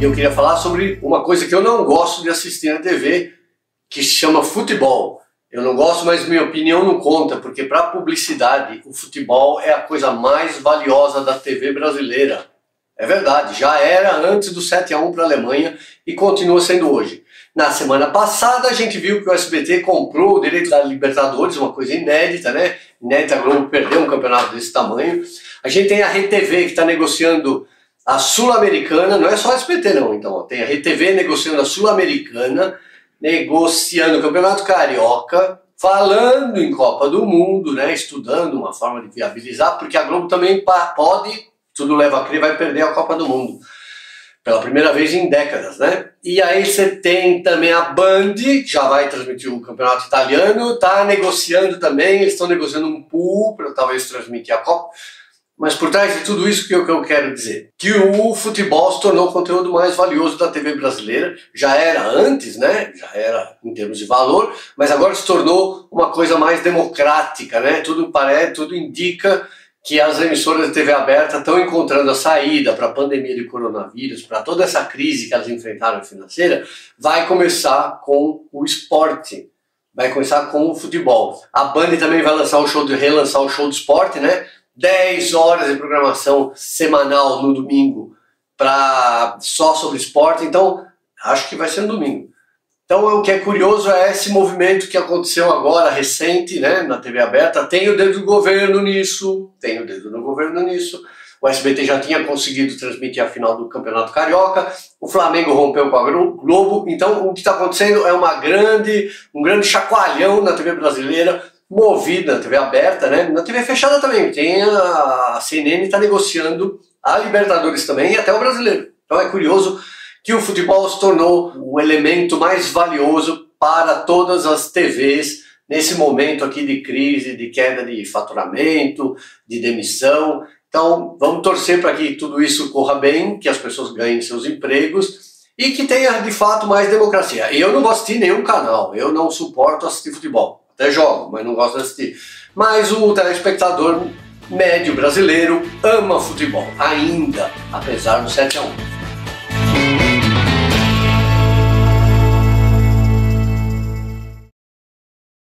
E eu queria falar sobre uma coisa que eu não gosto de assistir na TV, que se chama futebol. Eu não gosto, mas minha opinião não conta, porque para publicidade o futebol é a coisa mais valiosa da TV brasileira. É verdade, já era antes do 7 a 1 para a Alemanha e continua sendo hoje. Na semana passada a gente viu que o SBT comprou o direito da Libertadores, uma coisa inédita, né? Inédita, a Globo perdeu um campeonato desse tamanho. A gente tem a RTV que está negociando a Sul-Americana, não é só a SBT não, então tem a RTV negociando a Sul-Americana, negociando o Campeonato Carioca, falando em Copa do Mundo, né? Estudando uma forma de viabilizar, porque a Globo também pode, tudo leva a crer, vai perder a Copa do Mundo pela primeira vez em décadas, né? E aí você tem também a Band, que já vai transmitir o campeonato italiano, tá negociando também, eles estão negociando um pool para talvez transmitir a Copa. Mas por trás de tudo isso, o que eu quero dizer? Que o futebol se tornou o conteúdo mais valioso da TV brasileira. Já era antes, né? Já era em termos de valor, mas agora se tornou uma coisa mais democrática, né? Tudo parece, tudo indica que as emissoras de TV aberta estão encontrando a saída para a pandemia de coronavírus, para toda essa crise que elas enfrentaram financeira, vai começar com o esporte, vai começar com o futebol. A Band também vai lançar o show de relançar o show do esporte, né? 10 horas de programação semanal no domingo para só sobre esporte, então acho que vai ser no domingo. Então, o que é curioso é esse movimento que aconteceu agora, recente, né, na TV aberta. Tem o dedo do governo nisso, tem o dedo do governo nisso. O SBT já tinha conseguido transmitir a final do Campeonato Carioca. O Flamengo rompeu com a Globo. Então, o que está acontecendo é uma grande, um grande chacoalhão na TV brasileira, movida TV aberta, né? Na TV fechada também. Tem a, a CNN está negociando a Libertadores também e até o brasileiro. Então, é curioso que o futebol se tornou o elemento mais valioso para todas as TVs nesse momento aqui de crise, de queda de faturamento, de demissão. Então, vamos torcer para que tudo isso corra bem, que as pessoas ganhem seus empregos e que tenha de fato mais democracia. Eu não gosto de nenhum canal, eu não suporto assistir futebol. Até jogo, mas não gosto de assistir. Mas o telespectador médio brasileiro ama futebol, ainda, apesar do 7 a 1.